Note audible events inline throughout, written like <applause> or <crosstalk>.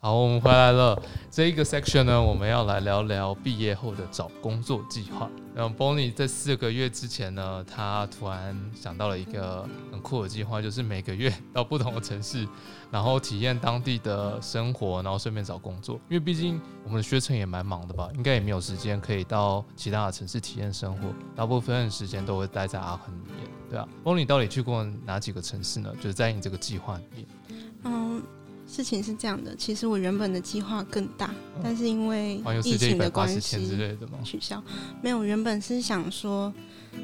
好，我们回来了。这一个 section 呢，我们要来聊聊毕业后的找工作计划。然后 Bonnie 在四个月之前呢，他突然想到了一个很酷的计划，就是每个月到不同的城市，然后体验当地的生活，然后顺便找工作。因为毕竟我们的学程也蛮忙的吧，应该也没有时间可以到其他的城市体验生活，大部分时间都会待在阿亨里面，对啊。Bonnie 到底去过哪几个城市呢？就是在你这个计划里面。嗯。事情是这样的，其实我原本的计划更大，但是因为疫情的关系取消。没有，原本是想说，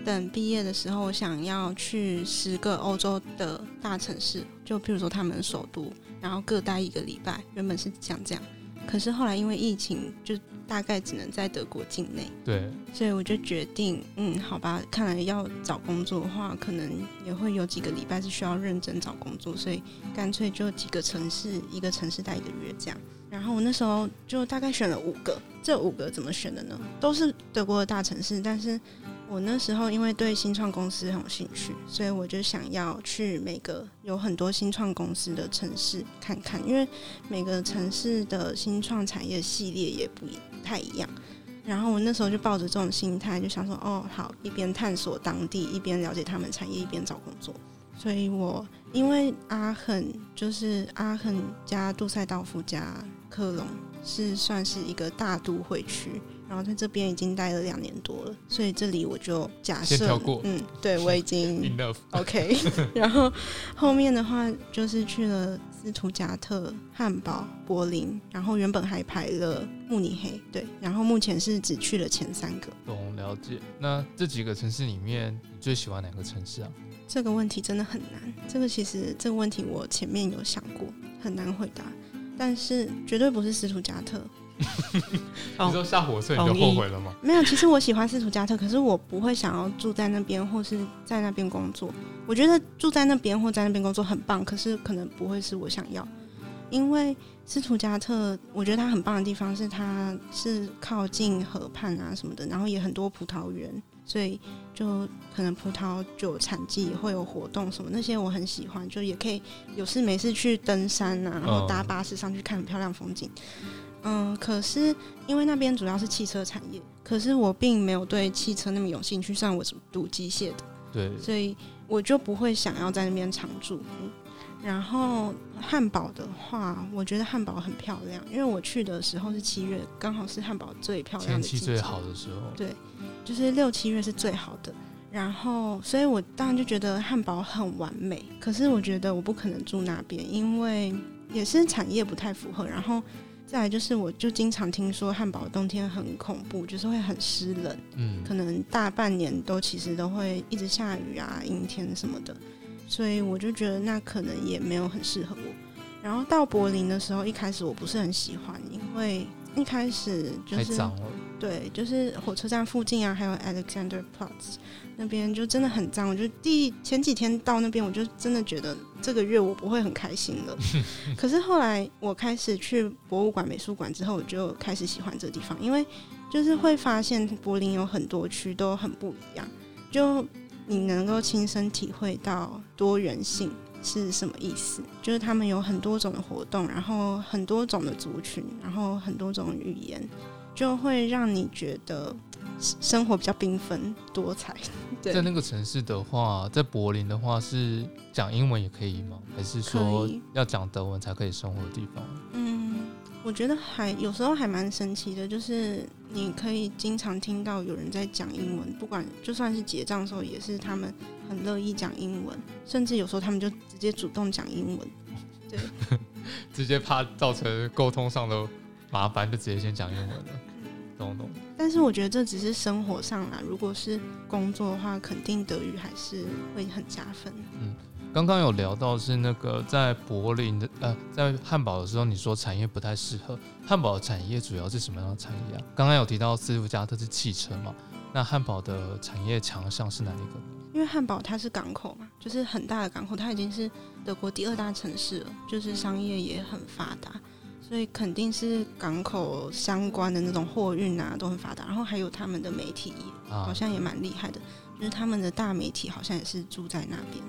等毕业的时候，想要去十个欧洲的大城市，就譬如说他们首都，然后各待一个礼拜。原本是想这样。可是后来因为疫情，就大概只能在德国境内。对。所以我就决定，嗯，好吧，看来要找工作的话，可能也会有几个礼拜是需要认真找工作，所以干脆就几个城市，一个城市待一个月这样。然后我那时候就大概选了五个，这五个怎么选的呢？都是德国的大城市，但是。我那时候因为对新创公司很有兴趣，所以我就想要去每个有很多新创公司的城市看看，因为每个城市的新创产业系列也不太一样。然后我那时候就抱着这种心态，就想说，哦，好，一边探索当地，一边了解他们产业，一边找工作。所以我因为阿肯就是阿肯加杜塞道夫加科隆是算是一个大都会区。然后在这边已经待了两年多了，所以这里我就假设，嗯，对我已经 <laughs> <laughs> OK。然后后面的话就是去了斯图加特、汉堡、柏林，然后原本还排了慕尼黑，对，然后目前是只去了前三个。懂了解。那这几个城市里面，你最喜欢哪个城市啊？这个问题真的很难。这个其实这个问题我前面有想过，很难回答，但是绝对不是斯图加特。<laughs> 你说下火车你就后悔了吗？没有，其实我喜欢斯图加特，可是我不会想要住在那边或是在那边工作。我觉得住在那边或在那边工作很棒，可是可能不会是我想要。因为斯图加特，我觉得它很棒的地方是它是靠近河畔啊什么的，然后也很多葡萄园，所以就可能葡萄酒产季会有活动什么那些我很喜欢，就也可以有事没事去登山啊，然后搭巴士上去看很漂亮风景。嗯，可是因为那边主要是汽车产业，可是我并没有对汽车那么有兴趣，虽然我是读机械的，对，所以我就不会想要在那边常住。然后汉堡的话，我觉得汉堡很漂亮，因为我去的时候是七月，刚好是汉堡最漂亮的天气最好的时候，对，就是六七月是最好的。然后，所以我当然就觉得汉堡很完美，可是我觉得我不可能住那边，因为也是产业不太符合，然后。再来就是，我就经常听说汉堡冬天很恐怖，就是会很湿冷，嗯，可能大半年都其实都会一直下雨啊，阴天什么的，所以我就觉得那可能也没有很适合我。然后到柏林的时候，一开始我不是很喜欢，因为一开始就是对，就是火车站附近啊，还有 Alexanderplatz。那边就真的很脏，我就第前几天到那边，我就真的觉得这个月我不会很开心了。<laughs> 可是后来我开始去博物馆、美术馆之后，我就开始喜欢这地方，因为就是会发现柏林有很多区都很不一样，就你能够亲身体会到多元性是什么意思，就是他们有很多种的活动，然后很多种的族群，然后很多种语言，就会让你觉得。生活比较缤纷多彩。对在那个城市的话，在柏林的话，是讲英文也可以吗？还是说要讲德文才可以生活的地方？嗯，我觉得还有时候还蛮神奇的，就是你可以经常听到有人在讲英文，不管就算是结账的时候，也是他们很乐意讲英文，甚至有时候他们就直接主动讲英文。<laughs> 对，直接怕造成沟通上的麻烦，就直接先讲英文了。懂懂。但是我觉得这只是生活上啦，如果是工作的话，肯定德语还是会很加分。嗯，刚刚有聊到是那个在柏林的呃，在汉堡的时候，你说产业不太适合。汉堡的产业主要是什么样的产业啊？刚刚有提到斯图加特是汽车嘛？那汉堡的产业强项是哪一个？因为汉堡它是港口嘛，就是很大的港口，它已经是德国第二大城市了，就是商业也很发达。所以肯定是港口相关的那种货运啊都很发达，然后还有他们的媒体好像也蛮厉害的，就是他们的大媒体好像也是住在那边。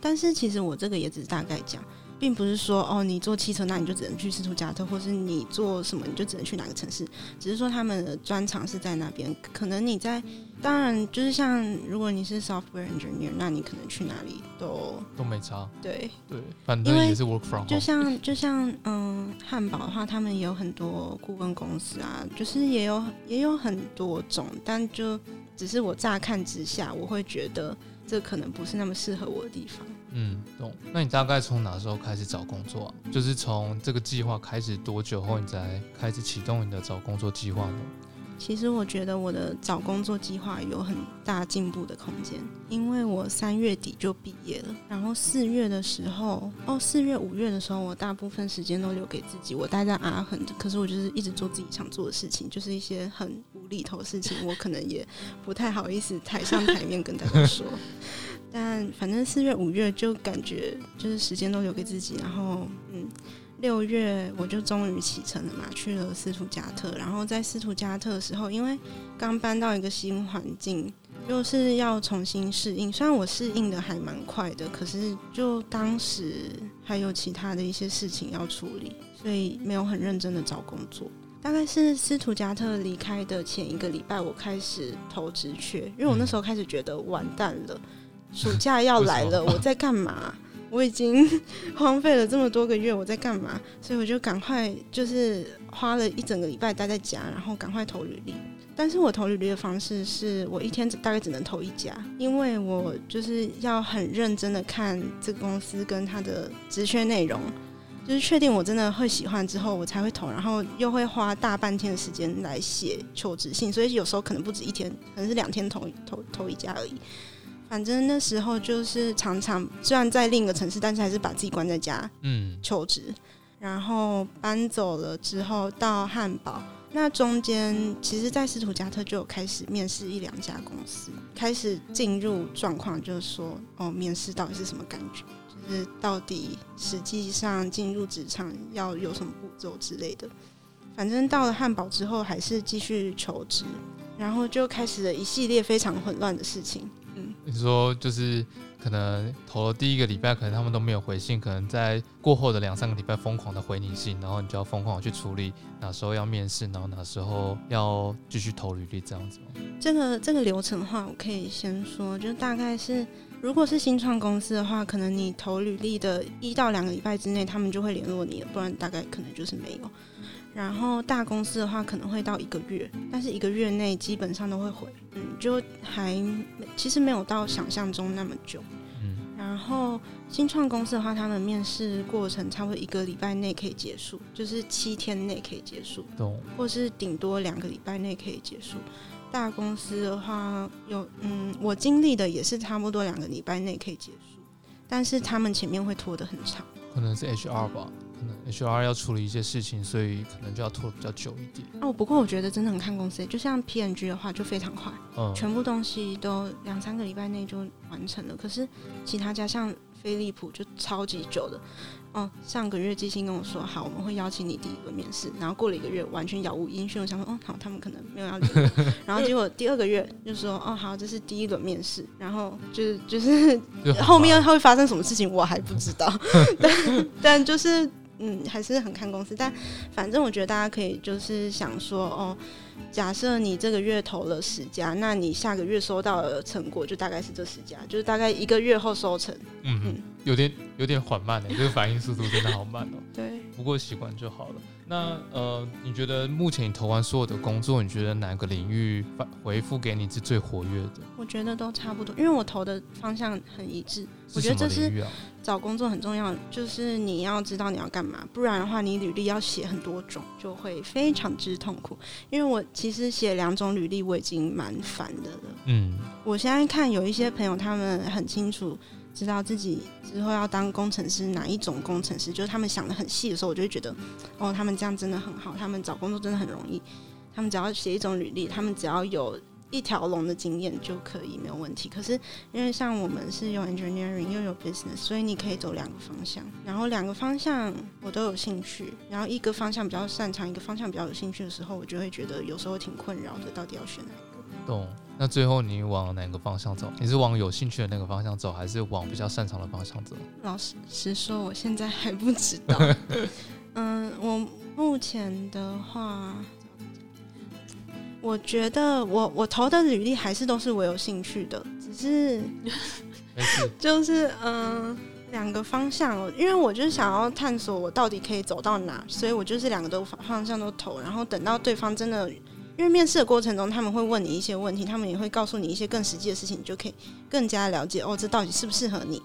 但是其实我这个也只是大概讲，并不是说哦，你坐汽车那你就只能去斯图加特，或是你做什么你就只能去哪个城市，只是说他们的专长是在那边。可能你在，当然就是像如果你是 software engineer，那你可能去哪里都都没差。对对，反正也是 work from。就像就像嗯，汉堡的话，他们也有很多顾问公司啊，就是也有也有很多种，但就只是我乍看之下，我会觉得这可能不是那么适合我的地方。嗯，懂。那你大概从哪时候开始找工作啊？就是从这个计划开始多久后，你才开始启动你的找工作计划呢？其实我觉得我的找工作计划有很大进步的空间，因为我三月底就毕业了，然后四月的时候，哦，四月五月的时候，我大部分时间都留给自己，我待在阿恒，可是我就是一直做自己想做的事情，就是一些很无厘头的事情，我可能也不太好意思台上台面跟大家说。<laughs> 但反正四月五月就感觉就是时间都留给自己，然后嗯，六月我就终于启程了嘛，去了斯图加特。然后在斯图加特的时候，因为刚搬到一个新环境，又是要重新适应。虽然我适应的还蛮快的，可是就当时还有其他的一些事情要处理，所以没有很认真的找工作。大概是斯图加特离开的前一个礼拜，我开始投职缺，因为我那时候开始觉得完蛋了。暑假要来了，我在干嘛？<laughs> 我已经 <laughs> 荒废了这么多个月，我在干嘛？所以我就赶快就是花了一整个礼拜待在家，然后赶快投履历。但是我投履历的方式是我一天大概只能投一家，因为我就是要很认真的看这个公司跟他的职缺内容，就是确定我真的会喜欢之后，我才会投。然后又会花大半天的时间来写求职信，所以有时候可能不止一天，可能是两天投投投一家而已。反正那时候就是常常，虽然在另一个城市，但是还是把自己关在家，嗯，求职。然后搬走了之后到汉堡，那中间其实，在斯图加特就有开始面试一两家公司，开始进入状况，就是说，哦，面试到底是什么感觉？就是到底实际上进入职场要有什么步骤之类的。反正到了汉堡之后，还是继续求职，然后就开始了一系列非常混乱的事情。你说就是可能投了第一个礼拜，可能他们都没有回信，可能在过后的两三个礼拜疯狂的回你信，然后你就要疯狂的去处理哪时候要面试，然后哪时候要继续投履历这样子。这个这个流程的话，我可以先说，就大概是如果是新创公司的话，可能你投履历的一到两个礼拜之内，他们就会联络你了，不然大概可能就是没有。然后大公司的话可能会到一个月，但是一个月内基本上都会回，嗯，就还其实没有到想象中那么久。嗯，然后新创公司的话，他们面试过程差不多一个礼拜内可以结束，就是七天内可以结束，懂？或是顶多两个礼拜内可以结束。大公司的话，有嗯，我经历的也是差不多两个礼拜内可以结束，但是他们前面会拖得很长，可能是 HR 吧。可能 HR 要处理一些事情，所以可能就要拖比较久一点。哦，不过我觉得真的很看公司，就像 PNG 的话就非常快，嗯，全部东西都两三个礼拜内就完成了。可是其他家像飞利浦就超级久的。哦，上个月基金跟我说好，我们会邀请你第一个面试，然后过了一个月完全杳无音讯，我想说，哦，好，他们可能没有要理我。然后结果第二个月就说，哦，好，这是第一轮面试，然后就是就是后面会发生什么事情我还不知道，但但就是。嗯，还是很看公司，但反正我觉得大家可以就是想说，哦，假设你这个月投了十家，那你下个月收到的成果就大概是这十家，就是大概一个月后收成。嗯嗯，有点有点缓慢的，这个反应速度真的好慢哦。<laughs> 对，不过习惯就好了。那呃，你觉得目前你投完所有的工作，你觉得哪个领域反回复给你是最活跃的？我觉得都差不多，因为我投的方向很一致。我觉得这是找工作很重要，就是你要知道你要干嘛，不然的话，你履历要写很多种，就会非常之痛苦。因为我其实写两种履历，我已经蛮烦的了。嗯，我现在看有一些朋友，他们很清楚。知道自己之后要当工程师，哪一种工程师？就是他们想的很细的时候，我就会觉得，哦，他们这样真的很好，他们找工作真的很容易。他们只要写一种履历，他们只要有一条龙的经验就可以没有问题。可是因为像我们是用 engineering 又有 business，所以你可以走两个方向，然后两个方向我都有兴趣，然后一个方向比较擅长，一个方向比较有兴趣的时候，我就会觉得有时候挺困扰的，到底要选哪一个？懂。那最后你往哪个方向走？你是往有兴趣的那个方向走，还是往比较擅长的方向走？老实实说，我现在还不知道。<laughs> 嗯，我目前的话，我觉得我我投的履历还是都是我有兴趣的，只是 <laughs> <laughs> 就是嗯两个方向，因为我就是想要探索我到底可以走到哪，所以我就是两个都方向都投，然后等到对方真的。因为面试的过程中，他们会问你一些问题，他们也会告诉你一些更实际的事情，你就可以更加了解哦，这到底适不适合你。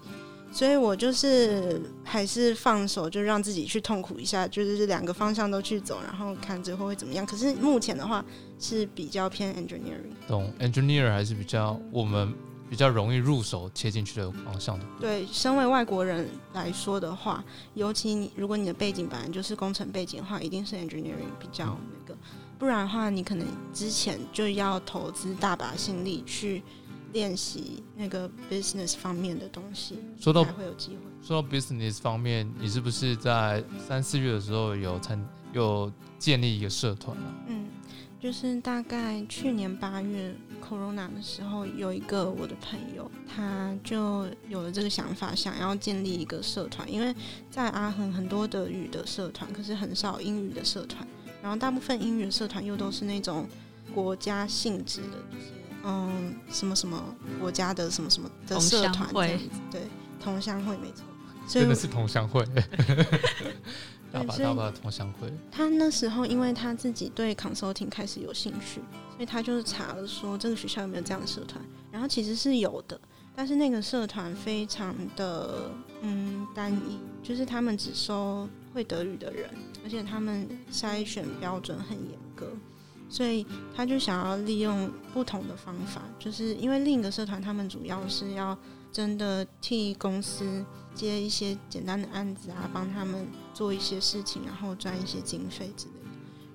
所以我就是还是放手，就让自己去痛苦一下，就是两个方向都去走，然后看最后会怎么样。可是目前的话是比较偏 engineering，懂 engineer 还是比较我们比较容易入手切进去的方向的。对，身为外国人来说的话，尤其你如果你的背景本来就是工程背景的话，一定是 engineering 比较那个。不然的话，你可能之前就要投资大把心力去练习那个 business 方面的东西，说到才会有机会。说到 business 方面，你是不是在三四月的时候有参有建立一个社团啊？嗯，就是大概去年八月 corona 的时候，有一个我的朋友，他就有了这个想法，想要建立一个社团，因为在阿恒很多德语的社团，可是很少英语的社团。然后大部分英语的社团又都是那种国家性质的，就是嗯什么什么国家的什么什么的社团这样子，对，同乡会没错，真的是同乡会，<laughs> 大把大把的同乡会。他那时候因为他自己对 consulting 开始有兴趣，所以他就是查了说这个学校有没有这样的社团，然后其实是有的，但是那个社团非常的嗯单一，就是他们只收会德语的人。而且他们筛选标准很严格，所以他就想要利用不同的方法，就是因为另一个社团他们主要是要真的替公司接一些简单的案子啊，帮他们做一些事情，然后赚一些经费之类的。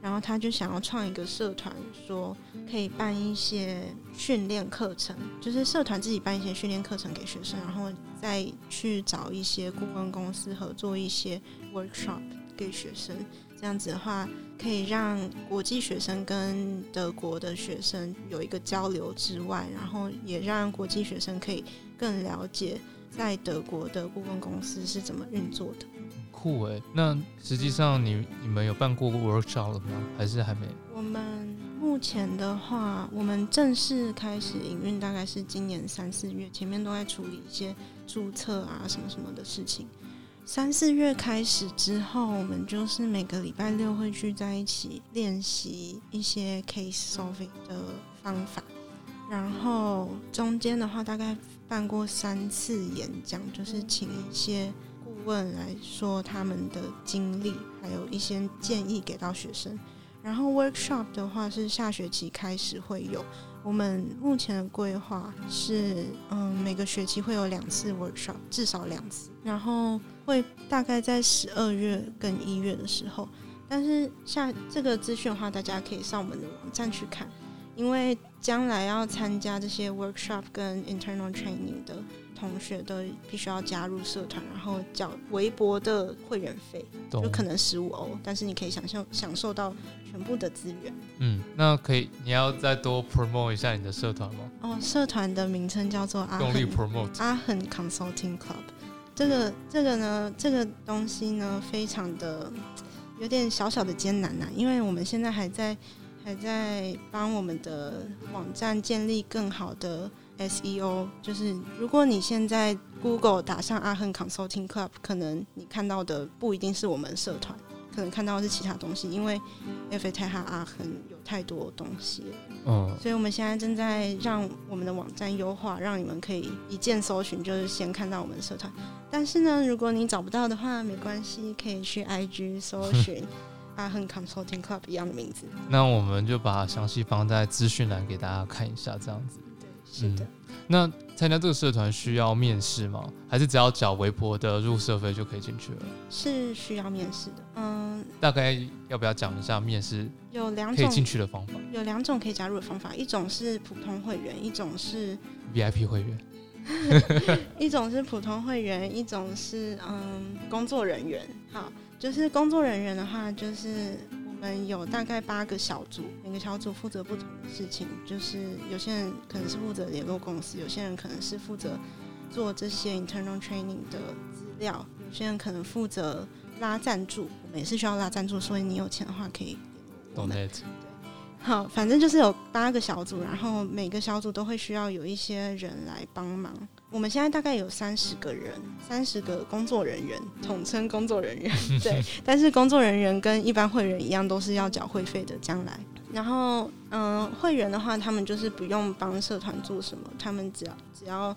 然后他就想要创一个社团，说可以办一些训练课程，就是社团自己办一些训练课程给学生，然后再去找一些顾问公司合作一些 workshop。给学生这样子的话，可以让国际学生跟德国的学生有一个交流之外，然后也让国际学生可以更了解在德国的顾问公司是怎么运作的。酷诶，那实际上你你们有办过 workshop 了吗？还是还没？我们目前的话，我们正式开始营运大概是今年三四月，前面都在处理一些注册啊什么什么的事情。三四月开始之后，我们就是每个礼拜六会聚在一起练习一些 case solving 的方法，然后中间的话大概办过三次演讲，就是请一些顾问来说他们的经历，还有一些建议给到学生。然后 workshop 的话是下学期开始会有。我们目前的规划是，嗯，每个学期会有两次 workshop，至少两次，然后会大概在十二月跟一月的时候。但是下这个资讯的话，大家可以上我们的网站去看，因为将来要参加这些 workshop 跟 internal training 的。同学都必须要加入社团，然后缴微薄的会员费，就可能十五欧，但是你可以享受享受到全部的资源。嗯，那可以，你要再多 promote 一下你的社团吗？哦，社团的名称叫做阿力 promote 阿恒 Consulting Club。这个这个呢，这个东西呢，非常的有点小小的艰难呐，因为我们现在还在还在帮我们的网站建立更好的。SEO 就是如果你现在 Google 打上阿亨 Consulting Club，可能你看到的不一定是我们社团，可能看到的是其他东西，因为 F A T 和阿亨有太多东西。嗯，所以我们现在正在让我们的网站优化，让你们可以一键搜寻，就是先看到我们的社团。但是呢，如果你找不到的话，没关系，可以去 IG 搜寻阿亨 Consulting Club 一样的名字。那我们就把详细放在资讯栏给大家看一下，这样子。是的，那参加这个社团需要面试吗？还是只要缴微博的入社费就可以进去了？是需要面试的，嗯。大概要不要讲一下面试有两种可以进去的方法？有两种可以加入的方法，一种是普通会员，一种是 VIP 会员。<laughs> 一种是普通会员，一种是嗯工作人员。好，就是工作人员的话，就是。我们有大概八个小组，每个小组负责不同的事情，就是有些人可能是负责联络公司，有些人可能是负责做这些 internal training 的资料，有些人可能负责拉赞助，我们也是需要拉赞助，所以你有钱的话可以联络我们。好，反正就是有八个小组，然后每个小组都会需要有一些人来帮忙。我们现在大概有三十个人，三十个工作人员，统称工作人员。<laughs> 对，但是工作人员跟一般会员一样，都是要缴会费的。将来，然后嗯，会员的话，他们就是不用帮社团做什么，他们只要只要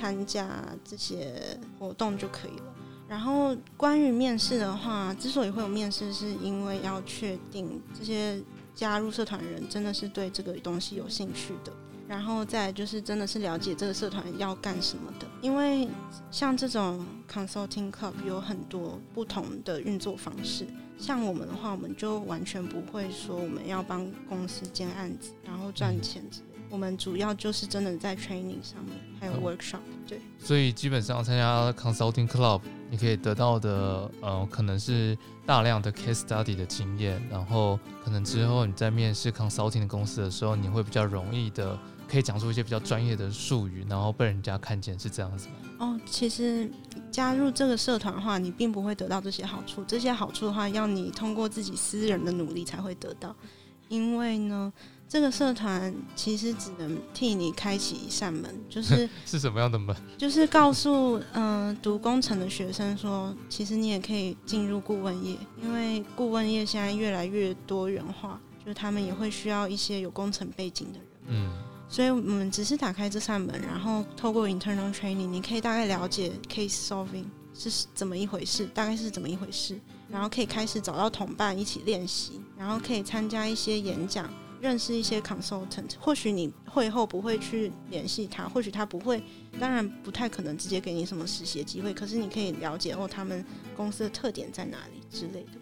参加这些活动就可以了。然后关于面试的话，之所以会有面试，是因为要确定这些。加入社团人真的是对这个东西有兴趣的，然后再就是真的是了解这个社团要干什么的。因为像这种 consulting club 有很多不同的运作方式，像我们的话，我们就完全不会说我们要帮公司接案子，然后赚钱之类。我们主要就是真的在 training 上面，还有 workshop。对，所以基本上参加 consulting club，你可以得到的，呃，可能是。大量的 case study 的经验，然后可能之后你在面试 consulting 的公司的时候，你会比较容易的可以讲出一些比较专业的术语，然后被人家看见，是这样子吗？哦，其实加入这个社团的话，你并不会得到这些好处，这些好处的话，要你通过自己私人的努力才会得到，因为呢。这个社团其实只能替你开启一扇门，就是 <laughs> 是什么样的门？就是告诉嗯读工程的学生说，其实你也可以进入顾问业，因为顾问业现在越来越多元化，就是他们也会需要一些有工程背景的人。嗯，所以我们只是打开这扇门，然后透过 internal training，你可以大概了解 case solving 是怎么一回事，大概是怎么一回事，然后可以开始找到同伴一起练习，然后可以参加一些演讲。认识一些 consultant，或许你会后不会去联系他，或许他不会，当然不太可能直接给你什么实习机会。可是你可以了解哦，他们公司的特点在哪里之类的。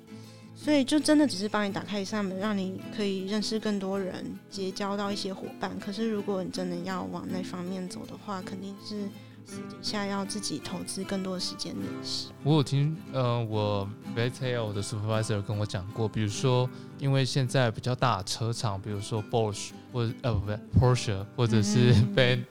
所以就真的只是帮你打开一扇门，让你可以认识更多人，结交到一些伙伴。可是如果你真的要往那方面走的话，肯定是。私底下要自己投资更多的时间练习。我有听，呃，我 v e t a i l 的 supervisor 跟我讲过，比如说，因为现在比较大车厂，比如说 Bosch 或者呃不不 Porsche 或者是 B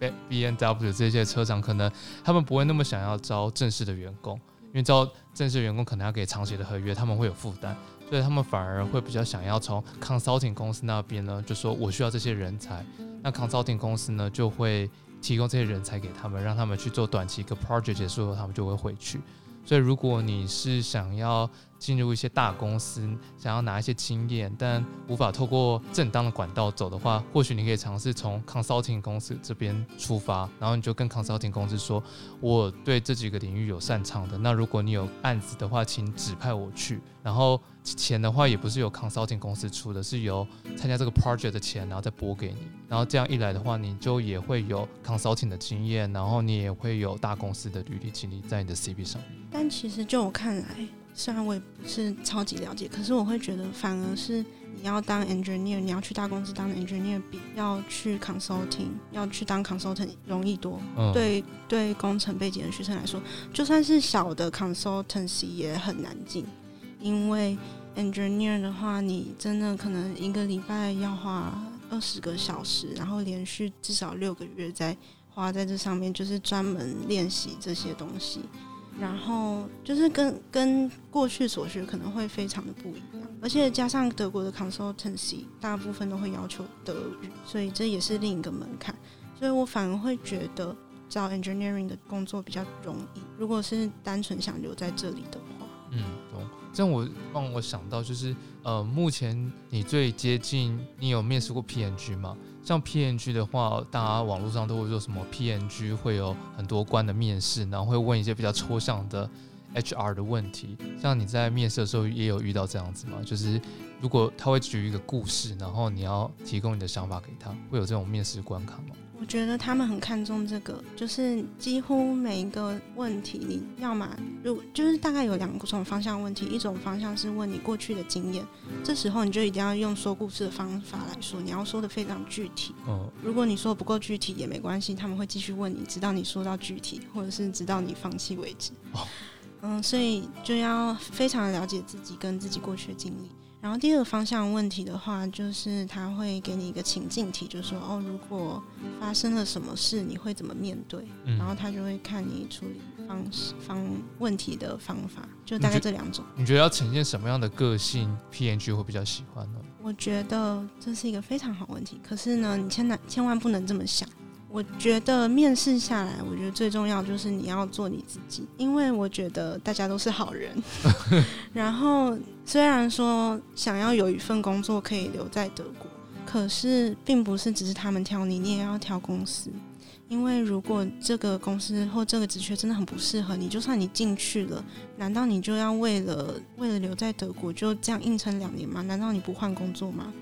B B N W 这些车厂，可能他们不会那么想要招正式的员工，因为招正式员工可能要给长期的合约，他们会有负担，所以他们反而会比较想要从 consulting 公司那边呢，就说我需要这些人才，那 consulting 公司呢就会。提供这些人才给他们，让他们去做短期一个 project 结束后，他们就会回去。所以，如果你是想要进入一些大公司，想要拿一些经验，但无法透过正当的管道走的话，或许你可以尝试从 consulting 公司这边出发，然后你就跟 consulting 公司说：“我对这几个领域有擅长的，那如果你有案子的话，请指派我去。”然后。钱的话也不是由 consulting 公司出的，是由参加这个 project 的钱，然后再拨给你。然后这样一来的话，你就也会有 consulting 的经验，然后你也会有大公司的履历经历在你的 CV 上面。但其实就我看来，虽然我也不是超级了解，可是我会觉得，反而是你要当 engineer，你要去大公司当 engineer，比要去 consulting，要去当 consultant 容易多。嗯对对，工程背景的学生来说，就算是小的 consultancy 也很难进。因为 engineer 的话，你真的可能一个礼拜要花二十个小时，然后连续至少六个月在花在这上面，就是专门练习这些东西。然后就是跟跟过去所学可能会非常的不一样，而且加上德国的 consultancy 大部分都会要求德语，所以这也是另一个门槛。所以我反而会觉得找 engineering 的工作比较容易。如果是单纯想留在这里的话，嗯，懂。这样我让我想到，就是呃，目前你最接近，你有面试过 PNG 吗？像 PNG 的话，大家网络上都会说什么 PNG 会有很多关的面试，然后会问一些比较抽象的 HR 的问题。像你在面试的时候也有遇到这样子吗？就是如果他会举一个故事，然后你要提供你的想法给他，会有这种面试关卡吗？我觉得他们很看重这个，就是几乎每一个问题，你要么如就是大概有两种方向问题，一种方向是问你过去的经验，这时候你就一定要用说故事的方法来说，你要说的非常具体。哦，如果你说不够具体也没关系，他们会继续问你，直到你说到具体，或者是直到你放弃为止。哦，嗯，所以就要非常了解自己跟自己过去的经历。然后第二个方向问题的话，就是他会给你一个情境题，就是说哦，如果发生了什么事，你会怎么面对？嗯然后他就会看你处理方式方问题的方法，就大概这两种。你觉得要呈现什么样的个性，PNG 会比较喜欢呢？我觉得这是一个非常好问题，可是呢，你千难千万不能这么想。我觉得面试下来，我觉得最重要就是你要做你自己，因为我觉得大家都是好人。<laughs> 然后虽然说想要有一份工作可以留在德国，可是并不是只是他们挑你，你也要挑公司。因为如果这个公司或这个职缺真的很不适合你，就算你进去了，难道你就要为了为了留在德国就这样硬撑两年吗？难道你不换工作吗？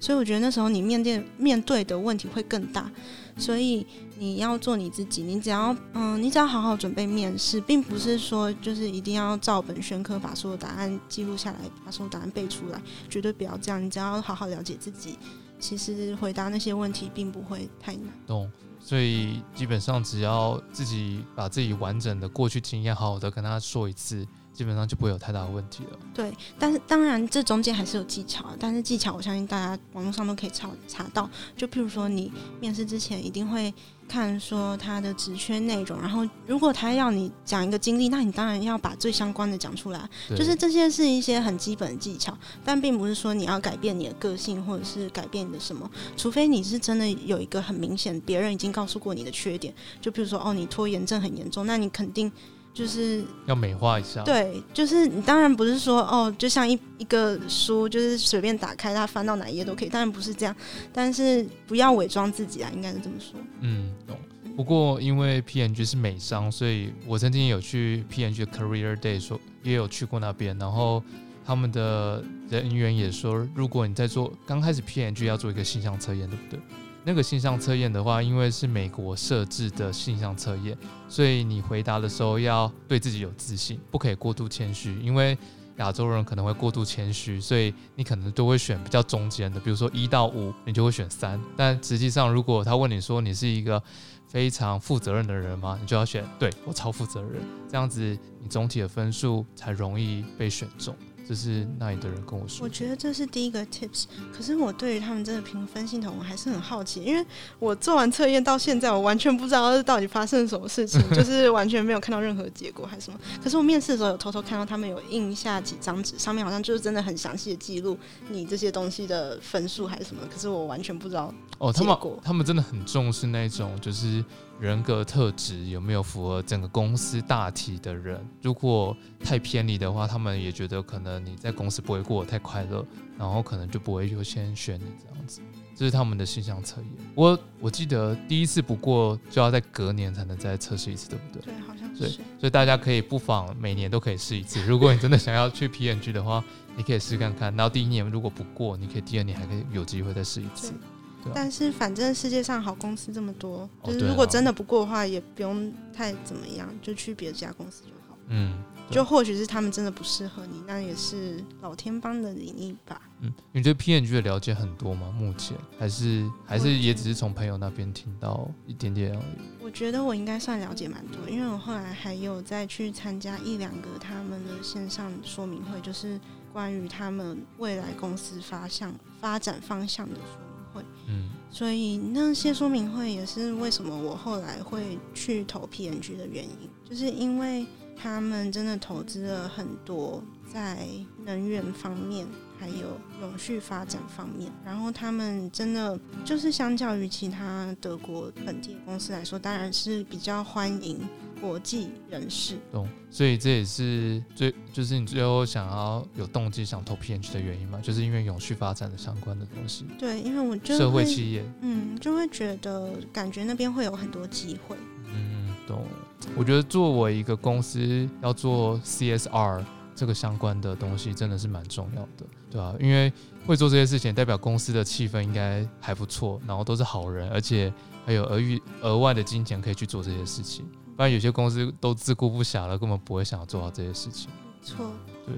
所以我觉得那时候你面对面对的问题会更大，所以你要做你自己，你只要嗯，你只要好好准备面试，并不是说就是一定要照本宣科，把所有答案记录下来，把所有答案背出来，绝对不要这样。你只要好好了解自己，其实回答那些问题并不会太难。懂。所以基本上只要自己把自己完整的过去经验好好的跟他说一次，基本上就不会有太大的问题了。对，但是当然这中间还是有技巧，但是技巧我相信大家网络上都可以查查到。就譬如说你面试之前一定会看说他的职缺内容，然后如果他要你讲一个经历，那你当然要把最相关的讲出来。就是这些是一些很基本的技巧，但并不是说你要改变你的个性或者是改变你的什么，除非你是真的有一个很明显别人已经告诉过你的缺点，就譬如说哦你拖延症很严重，那你肯定就是要美化一下。，对，就是你当然不是说哦，就像一一个书，就是随便打开它翻到哪一页都可以，当然不是这样，但是不要伪装自己啊，应该是这么说。嗯，懂。不过因为 PNG 是美商，所以我曾经有去 PNG 的 Career Day 说，也有去过那边，然后他们的人员也说，如果你在做刚开始 PNG 要做一个形象测验，对不对？那个性向测验的话，因为是美国设置的性向测验，所以你回答的时候要对自己有自信，不可以过度谦虚，因为亚洲人可能会过度谦虚，所以你可能都会选比较中间的，比如说一到五，你就会选三。但实际上，如果他问你说你是一个非常负责任的人吗？你就要选对我超负责任，这样子你总体的分数才容易被选中。这是那里的人跟我说我。觉得这是第一个 tips，可是我对于他们这个评分系统我还是很好奇，因为我做完测验到现在，我完全不知道到底发生了什么事情，<laughs> 就是完全没有看到任何结果还是什么。可是我面试的时候有偷偷看到他们有印下几张纸，上面好像就是真的很详细的记录你这些东西的分数还是什么，可是我完全不知道。哦，他们他们真的很重视那种就是人格特质有没有符合整个公司大体的人。如果太偏离的话，他们也觉得可能你在公司不会过得太快乐，然后可能就不会优先选你这样子。这是他们的形象测验。我我记得第一次不过就要在隔年才能再测试一次，对不对？对，好像对是。所以大家可以不妨每年都可以试一次。如果你真的想要去 PNG 的话，你可以试看看。然后第一年如果不过，你可以第二年还可以有机会再试一次。对啊但是反正世界上好公司这么多，就是如果真的不过的话，也不用太怎么样，就去别的家公司就好。嗯，对就或许是他们真的不适合你，那也是老天帮的你一把。嗯，你对 PNG 的了解很多吗？目前还是还是也只是从朋友那边听到一点点而已。我觉得我应该算了解蛮多，因为我后来还有再去参加一两个他们的线上说明会，就是关于他们未来公司发向发展方向的所以那些说明会也是为什么我后来会去投 PNG 的原因，就是因为他们真的投资了很多在能源方面，还有永续发展方面。然后他们真的就是相较于其他德国本地公司来说，当然是比较欢迎国际人士。懂。所以这也是最就是你最后想要有动机想投 PNG 的原因嘛，就是因为永续发展的相关的东西，对，因为我就社会会企业。嗯，就会觉得感觉那边会有很多机会。嗯，懂。我觉得作为一个公司要做 CSR 这个相关的东西，真的是蛮重要的，对吧、因为会做这些事情，代表公司的气氛应该还不错，然后都是好人，而且还有额余额外的金钱可以去做这些事情。不然有些公司都自顾不暇了，根本不会想要做好这些事情。错，对，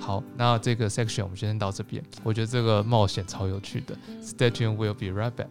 好，那这个 section 我们先到这边。我觉得这个冒险超有趣的。Stay tuned, we'll be right back.